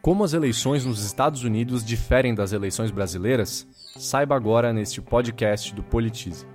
Como as eleições nos Estados Unidos diferem das eleições brasileiras? Saiba agora neste podcast do Politize.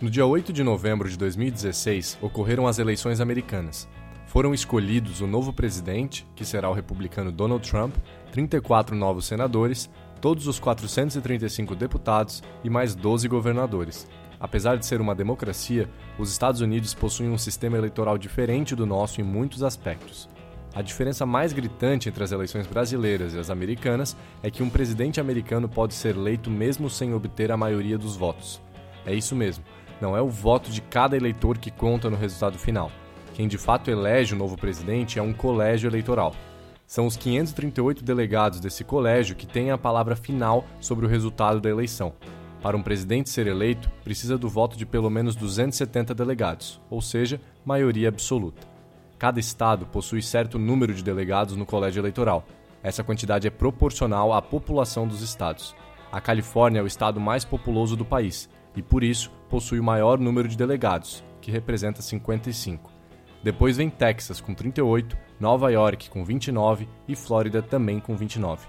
No dia 8 de novembro de 2016, ocorreram as eleições americanas. Foram escolhidos o novo presidente, que será o republicano Donald Trump, 34 novos senadores, todos os 435 deputados e mais 12 governadores. Apesar de ser uma democracia, os Estados Unidos possuem um sistema eleitoral diferente do nosso em muitos aspectos. A diferença mais gritante entre as eleições brasileiras e as americanas é que um presidente americano pode ser eleito mesmo sem obter a maioria dos votos. É isso mesmo, não é o voto de cada eleitor que conta no resultado final. Quem de fato elege o novo presidente é um colégio eleitoral. São os 538 delegados desse colégio que têm a palavra final sobre o resultado da eleição. Para um presidente ser eleito, precisa do voto de pelo menos 270 delegados, ou seja, maioria absoluta. Cada estado possui certo número de delegados no colégio eleitoral. Essa quantidade é proporcional à população dos estados. A Califórnia é o estado mais populoso do país e, por isso, possui o maior número de delegados, que representa 55. Depois vem Texas com 38, Nova York com 29 e Flórida também com 29.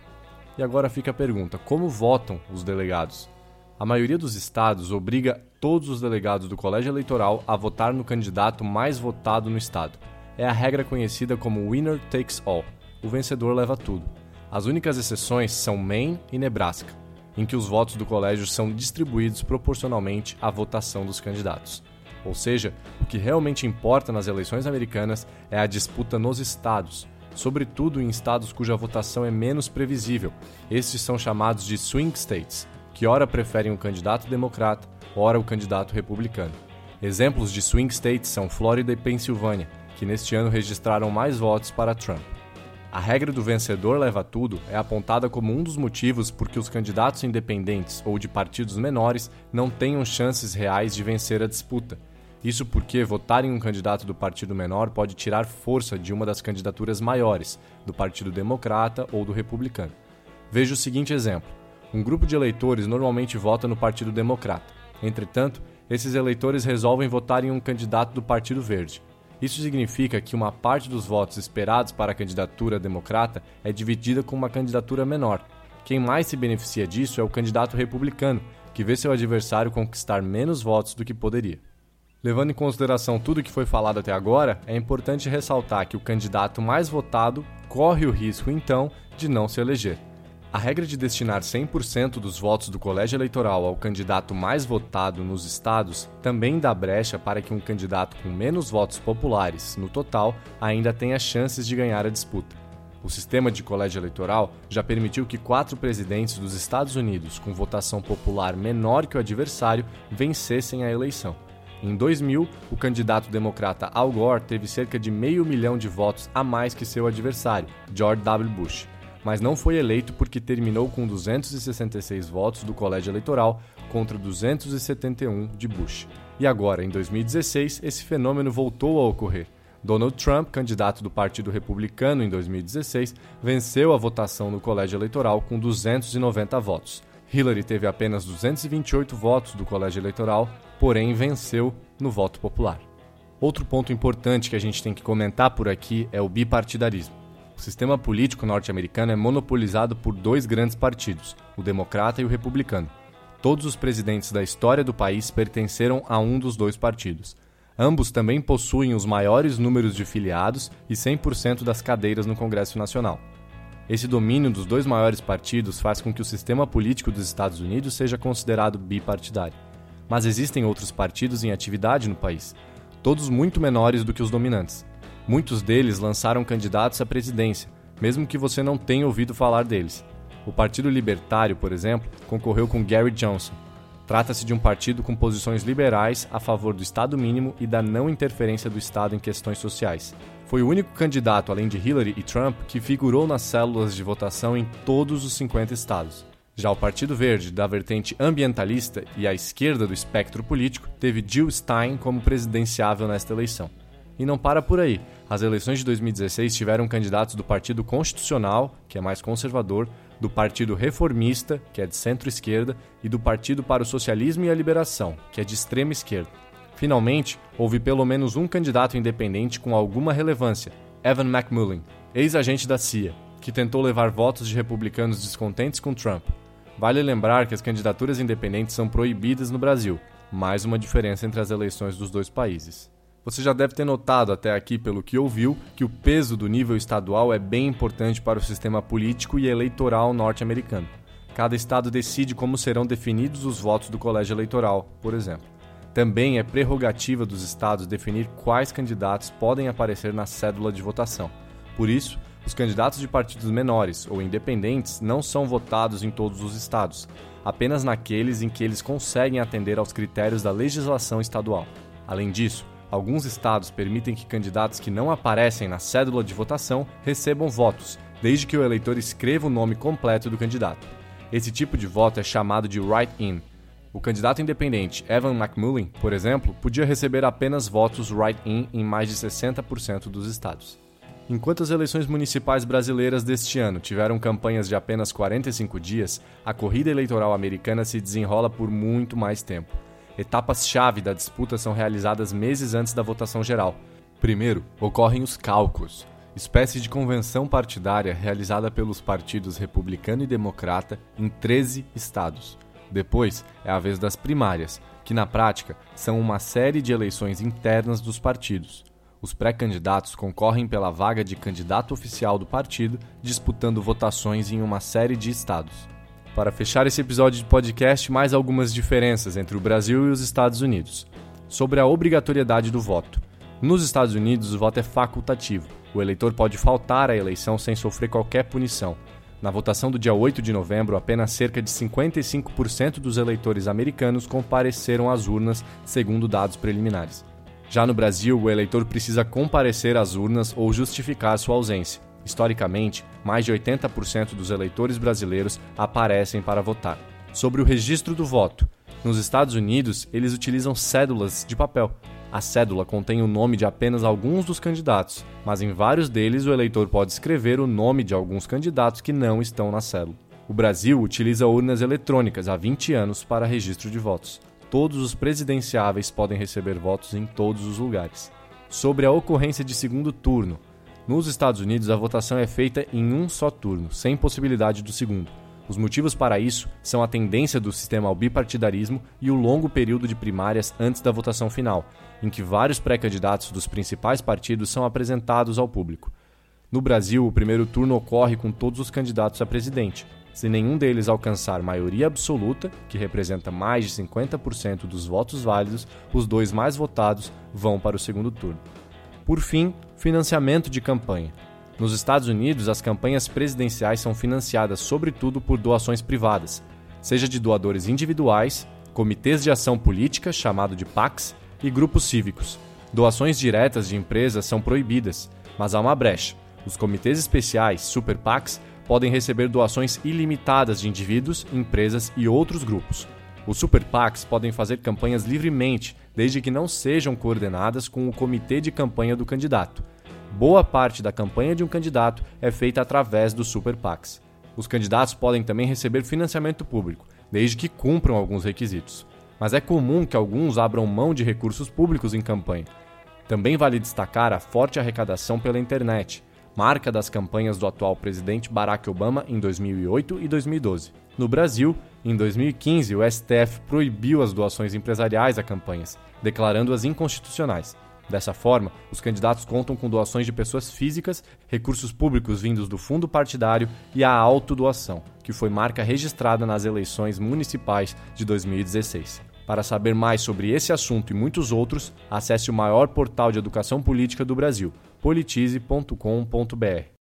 E agora fica a pergunta: como votam os delegados? A maioria dos estados obriga todos os delegados do colégio eleitoral a votar no candidato mais votado no estado. É a regra conhecida como winner takes all o vencedor leva tudo. As únicas exceções são Maine e Nebraska, em que os votos do colégio são distribuídos proporcionalmente à votação dos candidatos. Ou seja, o que realmente importa nas eleições americanas é a disputa nos estados, sobretudo em estados cuja votação é menos previsível. Estes são chamados de swing states, que ora preferem o candidato democrata, ora o candidato republicano. Exemplos de swing states são Flórida e Pensilvânia, que neste ano registraram mais votos para Trump. A regra do vencedor leva tudo é apontada como um dos motivos por que os candidatos independentes ou de partidos menores não tenham chances reais de vencer a disputa. Isso porque votar em um candidato do partido menor pode tirar força de uma das candidaturas maiores, do Partido Democrata ou do Republicano. Veja o seguinte exemplo: um grupo de eleitores normalmente vota no Partido Democrata. Entretanto, esses eleitores resolvem votar em um candidato do Partido Verde. Isso significa que uma parte dos votos esperados para a candidatura democrata é dividida com uma candidatura menor. Quem mais se beneficia disso é o candidato republicano, que vê seu adversário conquistar menos votos do que poderia. Levando em consideração tudo que foi falado até agora, é importante ressaltar que o candidato mais votado corre o risco, então, de não se eleger. A regra de destinar 100% dos votos do colégio eleitoral ao candidato mais votado nos estados também dá brecha para que um candidato com menos votos populares, no total, ainda tenha chances de ganhar a disputa. O sistema de colégio eleitoral já permitiu que quatro presidentes dos Estados Unidos com votação popular menor que o adversário vencessem a eleição. Em 2000, o candidato democrata Al Gore teve cerca de meio milhão de votos a mais que seu adversário, George W. Bush mas não foi eleito porque terminou com 266 votos do colégio eleitoral contra 271 de Bush. E agora, em 2016, esse fenômeno voltou a ocorrer. Donald Trump, candidato do Partido Republicano em 2016, venceu a votação no colégio eleitoral com 290 votos. Hillary teve apenas 228 votos do colégio eleitoral, porém venceu no voto popular. Outro ponto importante que a gente tem que comentar por aqui é o bipartidarismo. O sistema político norte-americano é monopolizado por dois grandes partidos, o democrata e o republicano. Todos os presidentes da história do país pertenceram a um dos dois partidos. Ambos também possuem os maiores números de filiados e 100% das cadeiras no Congresso Nacional. Esse domínio dos dois maiores partidos faz com que o sistema político dos Estados Unidos seja considerado bipartidário. Mas existem outros partidos em atividade no país, todos muito menores do que os dominantes. Muitos deles lançaram candidatos à presidência, mesmo que você não tenha ouvido falar deles. O Partido Libertário, por exemplo, concorreu com Gary Johnson. Trata-se de um partido com posições liberais a favor do Estado mínimo e da não interferência do Estado em questões sociais. Foi o único candidato, além de Hillary e Trump, que figurou nas células de votação em todos os 50 estados. Já o Partido Verde, da vertente ambientalista e à esquerda do espectro político, teve Jill Stein como presidenciável nesta eleição. E não para por aí. As eleições de 2016 tiveram candidatos do Partido Constitucional, que é mais conservador, do Partido Reformista, que é de centro-esquerda, e do Partido para o Socialismo e a Liberação, que é de extrema esquerda. Finalmente, houve pelo menos um candidato independente com alguma relevância, Evan McMullin, ex-agente da CIA, que tentou levar votos de republicanos descontentes com Trump. Vale lembrar que as candidaturas independentes são proibidas no Brasil, mais uma diferença entre as eleições dos dois países. Você já deve ter notado até aqui, pelo que ouviu, que o peso do nível estadual é bem importante para o sistema político e eleitoral norte-americano. Cada estado decide como serão definidos os votos do colégio eleitoral, por exemplo. Também é prerrogativa dos estados definir quais candidatos podem aparecer na cédula de votação. Por isso, os candidatos de partidos menores ou independentes não são votados em todos os estados, apenas naqueles em que eles conseguem atender aos critérios da legislação estadual. Além disso, Alguns estados permitem que candidatos que não aparecem na cédula de votação recebam votos, desde que o eleitor escreva o nome completo do candidato. Esse tipo de voto é chamado de write-in. O candidato independente Evan McMullin, por exemplo, podia receber apenas votos write-in em mais de 60% dos estados. Enquanto as eleições municipais brasileiras deste ano tiveram campanhas de apenas 45 dias, a corrida eleitoral americana se desenrola por muito mais tempo. Etapas-chave da disputa são realizadas meses antes da votação geral. Primeiro, ocorrem os cálculos, espécie de convenção partidária realizada pelos partidos republicano e democrata em 13 estados. Depois é a vez das primárias, que na prática são uma série de eleições internas dos partidos. Os pré-candidatos concorrem pela vaga de candidato oficial do partido, disputando votações em uma série de estados. Para fechar esse episódio de podcast, mais algumas diferenças entre o Brasil e os Estados Unidos. Sobre a obrigatoriedade do voto. Nos Estados Unidos, o voto é facultativo. O eleitor pode faltar à eleição sem sofrer qualquer punição. Na votação do dia 8 de novembro, apenas cerca de 55% dos eleitores americanos compareceram às urnas, segundo dados preliminares. Já no Brasil, o eleitor precisa comparecer às urnas ou justificar sua ausência. Historicamente, mais de 80% dos eleitores brasileiros aparecem para votar. Sobre o registro do voto. Nos Estados Unidos, eles utilizam cédulas de papel. A cédula contém o nome de apenas alguns dos candidatos, mas em vários deles o eleitor pode escrever o nome de alguns candidatos que não estão na cédula. O Brasil utiliza urnas eletrônicas há 20 anos para registro de votos. Todos os presidenciáveis podem receber votos em todos os lugares. Sobre a ocorrência de segundo turno, nos Estados Unidos, a votação é feita em um só turno, sem possibilidade do segundo. Os motivos para isso são a tendência do sistema ao bipartidarismo e o longo período de primárias antes da votação final, em que vários pré-candidatos dos principais partidos são apresentados ao público. No Brasil, o primeiro turno ocorre com todos os candidatos a presidente. Se nenhum deles alcançar maioria absoluta, que representa mais de 50% dos votos válidos, os dois mais votados vão para o segundo turno. Por fim, financiamento de campanha. Nos Estados Unidos, as campanhas presidenciais são financiadas sobretudo por doações privadas, seja de doadores individuais, comitês de ação política, chamado de PACs, e grupos cívicos. Doações diretas de empresas são proibidas, mas há uma brecha. Os comitês especiais, Super PACs, podem receber doações ilimitadas de indivíduos, empresas e outros grupos. Os Super PACs podem fazer campanhas livremente, desde que não sejam coordenadas com o comitê de campanha do candidato. Boa parte da campanha de um candidato é feita através dos Super PACs. Os candidatos podem também receber financiamento público, desde que cumpram alguns requisitos. Mas é comum que alguns abram mão de recursos públicos em campanha. Também vale destacar a forte arrecadação pela internet, marca das campanhas do atual presidente Barack Obama em 2008 e 2012. No Brasil, Em 2015, o STF proibiu as doações empresariais a campanhas, declarando-as inconstitucionais. Dessa forma, os candidatos contam com doações de pessoas físicas, recursos públicos vindos do fundo partidário e a autodoação, que foi marca registrada nas eleições municipais de 2016. Para saber mais sobre esse assunto e muitos outros, acesse o maior portal de educação política do Brasil, politize.com.br.